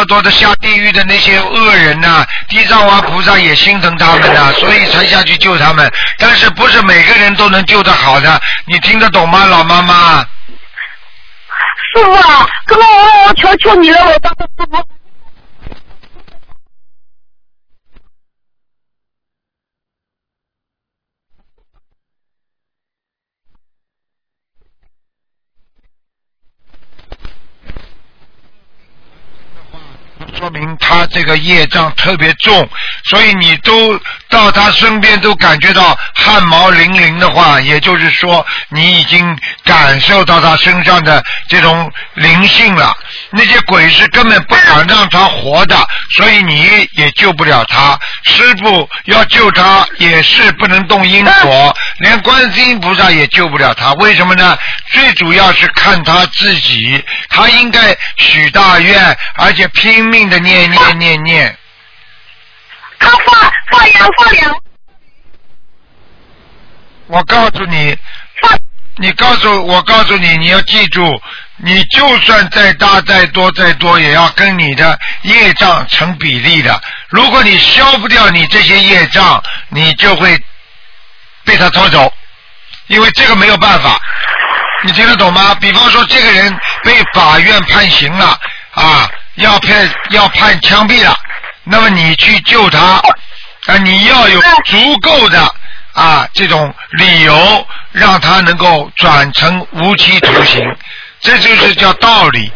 多的下地狱的那些恶人呐、地藏王菩萨也心疼他们的，[LAUGHS] 所以才下去救他们。但是不是每个人都能救得好的，你听得懂吗，老妈妈？师傅啊，哥我我求求你了，我当师傅。说明他这个业障特别重，所以你都到他身边都感觉到汗毛淋漓的话，也就是说你已经感受到他身上的这种灵性了。那些鬼是根本不敢让他活的，所以你也救不了他。师傅要救他也是不能动因果，连观世音菩萨也救不了他。为什么呢？最主要是看他自己，他应该许大愿，而且拼命的念念念念。他发发扬发扬我告诉你，你告诉我告诉你，你要记住，你就算再大再多再多，也要跟你的业障成比例的。如果你消不掉你这些业障，你就会被他拖走，因为这个没有办法。你听得懂吗？比方说，这个人被法院判刑了啊，要判要判枪毙了，那么你去救他啊，你要有足够的啊这种理由，让他能够转成无期徒刑，这就是叫道理。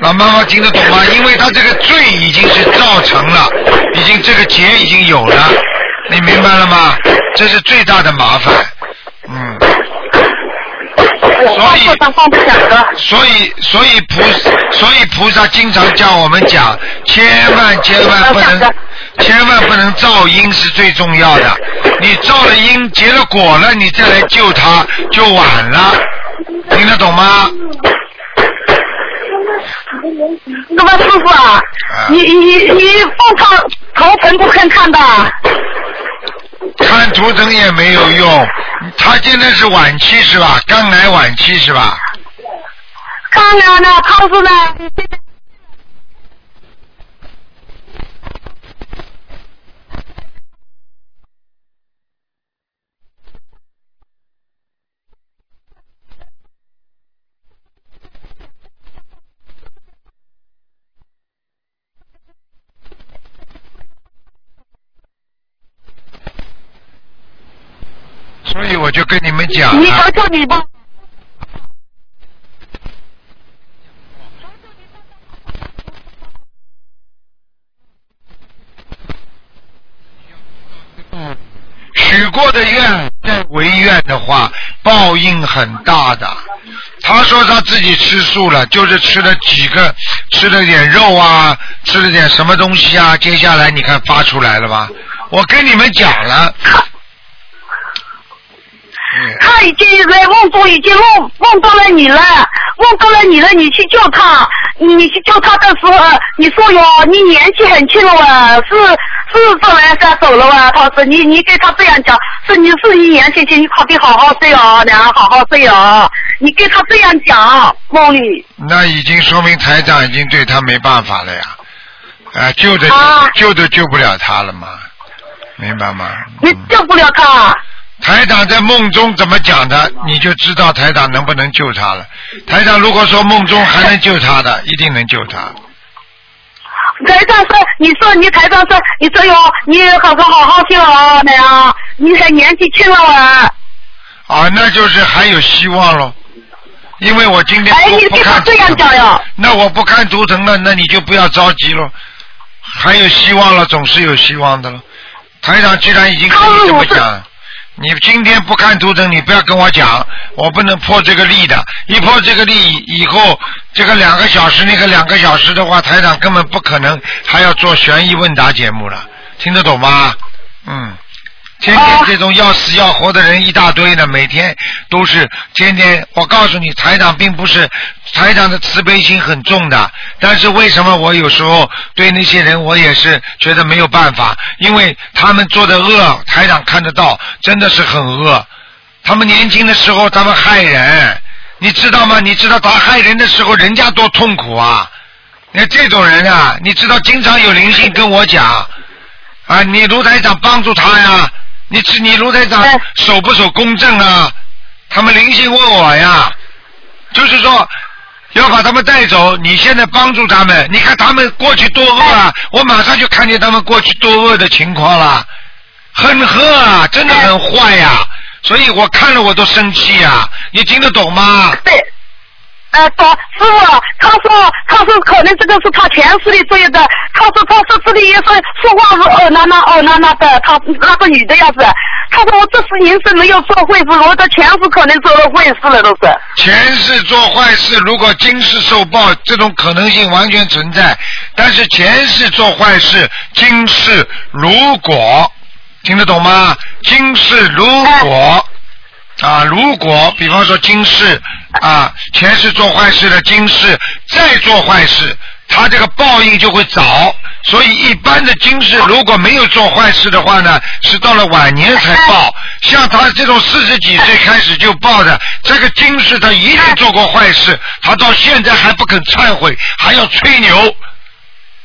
老妈妈听得懂吗？因为他这个罪已经是造成了，已经这个结已经有了，你明白了吗？这是最大的麻烦，嗯。我放不上放不下的。所以，所以菩，所以菩萨经常叫我们讲，千万千万不能，千万不能造因是最重要的。你造了因，结了果了，你再来救他就晚了，听得懂吗？那么师傅啊，你你你放他头疼不肯看的，看图腾也没有用，他现在是晚期是吧？肝癌晚期是吧？肝癌呢，他是呢，所以我就跟你们讲你了求，求你吧。许过的愿再违愿的话，报应很大的。他说他自己吃素了，就是吃了几个，吃了点肉啊，吃了点什么东西啊，接下来你看发出来了吧？我跟你们讲了。已经在梦中已经梦梦到了你了，梦到了你了，你去救他，你去救他的时候，你说哟，你年纪很轻了哇，是是这来下走了哇，他说你你给他这样讲，是你是你年轻轻，你快点好好睡哦，两个好好睡哦，你给他这样讲梦里，那已经说明台长已经对他没办法了呀，啊，救的啊救都救不了他了嘛，明白吗？你嗯救不了他。台长在梦中怎么讲的，你就知道台长能不能救他了。台长如果说梦中还能救他的，一定能救他。台长说，你说你台长说，你说哟，你好好好好听哦，那样，你还年纪轻了啊。啊，那就是还有希望喽。因为我今天哎，不你给他不看这样讲呀？那我不看图腾了，那你就不要着急喽。还有希望了，总是有希望的了。台长既然已经可以这么讲，你今天不看图腾，你不要跟我讲，我不能破这个例的。一破这个例以后，这个两个小时那个两个小时的话，台长根本不可能还要做悬疑问答节目了，听得懂吗？嗯。天天这种要死要活的人一大堆呢，每天都是天天。我告诉你，台长并不是台长的慈悲心很重的，但是为什么我有时候对那些人我也是觉得没有办法，因为他们做的恶，台长看得到，真的是很恶。他们年轻的时候，他们害人，你知道吗？你知道他害人的时候，人家多痛苦啊！你看这种人啊，你知道经常有灵性跟我讲啊，你卢台长帮助他呀，你知你卢台长哎守不守公正啊？他们灵性问我呀，就是说要把他们带走。你现在帮助他们，你看他们过去多恶啊！我马上就看见他们过去多恶的情况了，很恶啊，真的很坏呀、所以我看了我都生气呀、你听得懂吗？对。呃，懂师傅，他说他说可能这个是他前世的作业的，他说他说这里也是说话是哦那那哦那那的，他那个女的样子，他说我这次人生没有做坏事，我的前世可能做了坏事了都是。前世做坏事，如果今世受报，这种可能性完全存在。但是前世做坏事，今世如果听得懂吗？今世如果啊，如果比方说今世啊，前世做坏事的，今世再做坏事，他这个报应就会早。所以一般的今世如果没有做坏事的话呢，是到了晚年才报。像他这种四十几岁开始就报的，这个今世他一定做过坏事，他到现在还不肯忏悔，还要吹牛。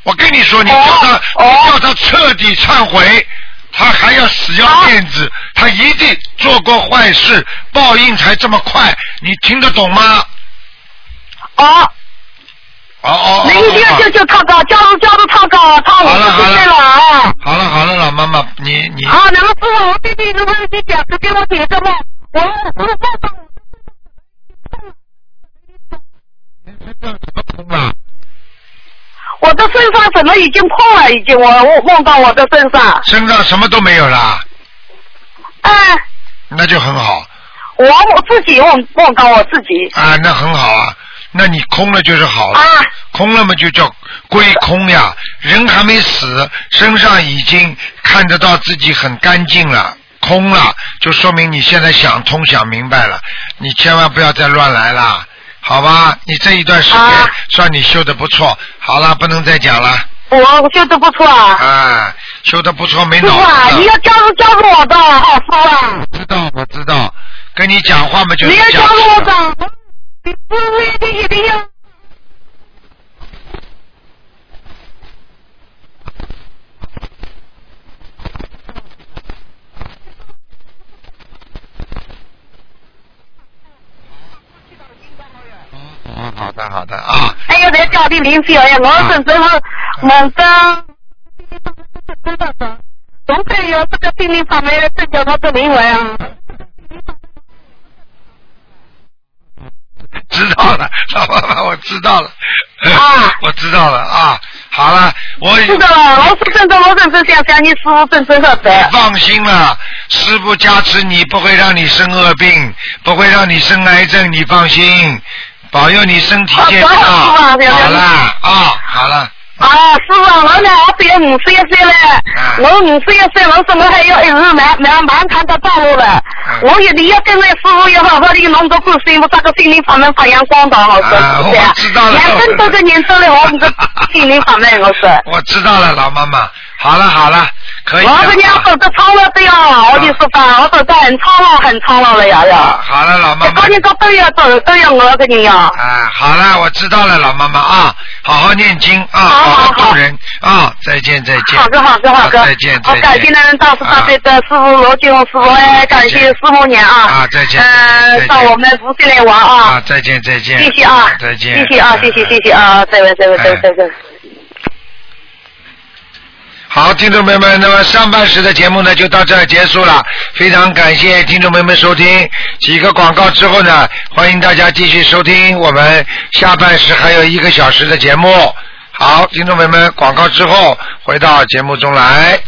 我跟你说，你叫他，你叫他彻底忏悔，他还要死要面子，他一定做过坏事，报应才这么快，你听得懂吗？哦，哦哦那一定要救救他高，加入加入他高，他五好了好十岁了了啊。好了好了，老妈妈，你你。啊，那么师傅，我弟弟如果你讲是给我解个梦，我我梦到啊，我的身上怎么已经破了，已经我我梦到我的身上，身上什么都没有啦，哎、那就很好。我我自己梦梦到我自己。啊，那很好啊，那你空了就是好了。啊，空了嘛就叫归空呀，人还没死，身上已经看得到自己很干净了，空了，就说明你现在想通想明白了，你千万不要再乱来啦，好吧？你这一段时间啊算你修的不错，好了，不能再讲了，我修的不错啊。啊，修的不错，没脑子啊，子你要加入加入我的，好师傅啊，知道我知道，跟你讲话嘛就是你要加入我的，你不是一定一定要。哦，好的好的啊，还有在家里灵性哎，我真正是梦到，总得有这个心灵方面的增加他的灵魂啊。知道了，老爸爸，我知道了，啊我知道了啊。好了，我知道了，我是真的，我真是想想你师傅真正的你。放心了，师傅加持你，不会让你生恶病，不会让你生癌症，你放心，保佑你身体健康。好好好好了啊，好了，啊，师傅，我呢，我只有五十一岁了，我五十一岁，我说我还要一直漫漫漫长的道路了。我一定要跟着师傅要好好的弄个观世音菩萨个心灵法门发扬光大，我说啊是这样我知多个人走了我们的心灵法门，我说。[LAUGHS] 我知道了，老妈妈。好了好了，可以了。我跟娘走的长了的呀，我就说吧，我走的很长了，很长了了呀啊呀。好了，老妈妈高。人高都要走，都要我跟你呀。啊，好了，我知道了，老妈妈啊，好好念经啊，好好好度人啊，再见再见。好的，好的，好的。再见再见。好，感谢南大师大悲的师傅罗金红师傅，哎，感谢师傅娘啊。啊再见再嗯，见到我们福建来玩啊，啊。再见再见。谢谢啊。再见。谢谢啊，谢谢谢谢啊，再见再见再会再会。好，听众朋友们，那么上半时的节目呢就到这儿结束了，非常感谢听众朋友们收听。几个广告之后呢，欢迎大家继续收听我们下半时还有一个小时的节目。好，听众朋友们，广告之后回到节目中来。